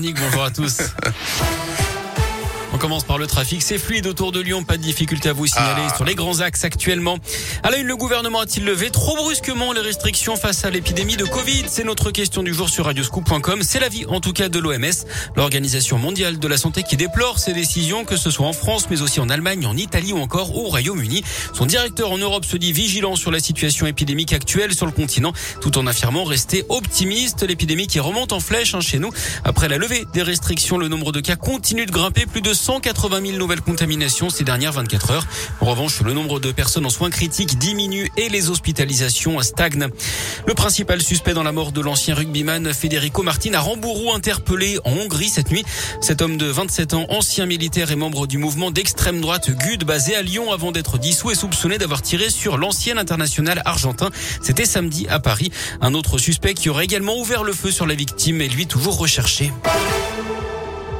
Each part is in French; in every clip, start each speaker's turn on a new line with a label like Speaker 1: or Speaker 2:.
Speaker 1: Bonjour à tous. On commence par le trafic. C'est fluide autour de Lyon. Pas de difficulté à vous signaler
Speaker 2: Ah.
Speaker 1: sur les grands axes actuellement. À la une, le gouvernement a-t-il levé trop brusquement les restrictions face à l'épidémie de Covid? C'est notre question du jour sur radioscoop.com. C'est l'avis, en tout cas, de l'OMS, l'Organisation mondiale de la santé, qui déplore ces décisions, que ce soit en France, mais aussi en Allemagne, en Italie ou encore au Royaume-Uni. Son directeur en Europe se dit vigilant sur la situation épidémique actuelle sur le continent, tout en affirmant rester optimiste. L'épidémie qui remonte en flèche hein, chez nous. Après la levée des restrictions, le nombre de cas continue de grimper. Plus de 180 000 nouvelles contaminations ces dernières 24 heures. En revanche, le nombre de personnes en soins critiques diminue et les hospitalisations stagnent. Le principal suspect dans la mort de l'ancien rugbyman Federico Martin à Rambourou interpellé en Hongrie cette nuit. Cet homme de 27 ans, ancien militaire et membre du mouvement d'extrême droite GUD basé à Lyon avant d'être dissous et soupçonné d'avoir tiré sur l'ancien international argentin. C'était samedi à Paris. Un autre suspect qui aurait également ouvert le feu sur la victime est lui toujours recherché.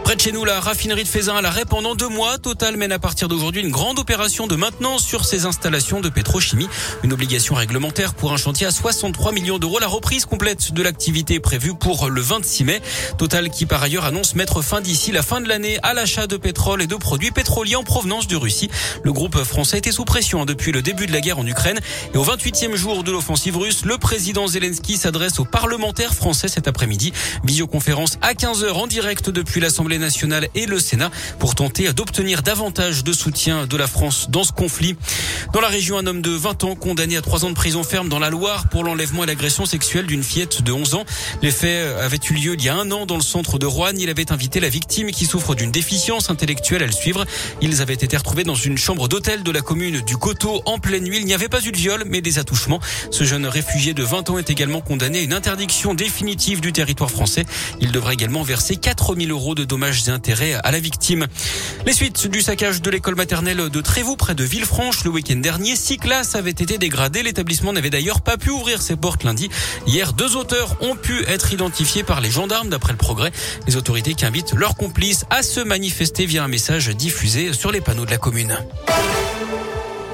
Speaker 1: Près de chez nous, la raffinerie de Fézin à l'arrêt pendant deux mois. Total mène à partir d'aujourd'hui une grande opération de maintenance sur ses installations de pétrochimie. Une obligation réglementaire pour un chantier à 63 millions d'euros. La reprise complète de l'activité prévue pour le 26 mai. Total qui par ailleurs annonce mettre fin d'ici la fin de l'année à l'achat de pétrole et de produits pétroliers en provenance de Russie. Le groupe français était sous pression hein, depuis le début de la guerre en Ukraine. Et au 28e jour de l'offensive russe, le président Zelensky s'adresse aux parlementaires français cet après-midi. Visioconférence à 15h en direct depuis l'Assemblée nationale et le Sénat pour tenter d'obtenir davantage de soutien de la France dans ce conflit. Dans la région, un homme de 20 ans condamné à 3 ans de prison ferme dans la Loire pour l'enlèvement et l'agression sexuelle d'une fillette de 11 ans. Les faits avaient eu lieu il y a un an dans le centre de Roanne. Il avait invité la victime qui souffre d'une déficience intellectuelle à le suivre. Ils avaient été retrouvés dans une chambre d'hôtel de la commune du Coteau en pleine nuit. Il n'y avait pas eu de viol, mais des attouchements. Ce jeune réfugié de 20 ans est également condamné à une interdiction définitive du territoire français. Il devra également verser 4000 euros de dommages et intérêts à la victime. Les suites du saccage de l'école maternelle de Trévoux près de Villefranche le week-end dernier. Six classes avaient été dégradées. L'établissement n'avait d'ailleurs pas pu ouvrir ses portes lundi. Hier, deux auteurs ont pu être identifiés par les gendarmes d'après le progrès. Les autorités qui invitent leurs complices à se manifester via un message diffusé sur les panneaux de la commune.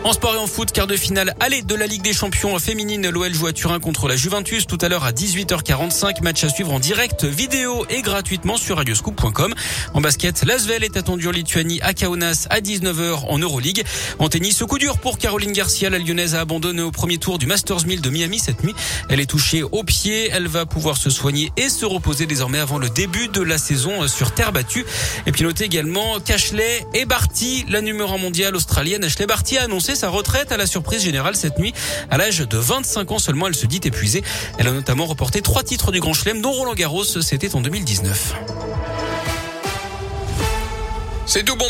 Speaker 1: En sport et en foot, quart de finale aller de la Ligue des Champions féminine. L'OL joue à Turin contre la Juventus tout à l'heure à 18h45. Match à suivre en direct, vidéo et gratuitement sur radioscoop.com. En basket, l'Asvel est attendu en Lituanie à Kaunas à 19h en Euroleague. En tennis, ce coup dur pour Caroline Garcia. La lyonnaise a abandonné au premier tour du Masters 1000 de Miami cette nuit. Elle est touchée au pied. Elle va pouvoir se soigner et se reposer désormais avant le début de la saison sur terre battue. Et puis notez également qu'Ashley et Barty, la numéro mondiale australienne Ashley Barty a annoncé sa retraite à la surprise générale cette nuit. À l'âge de 25 ans seulement, elle se dit épuisée. Elle a notamment remporté trois titres du Grand Chelem, dont Roland Garros, c'était en 2019.
Speaker 2: C'est tout bon.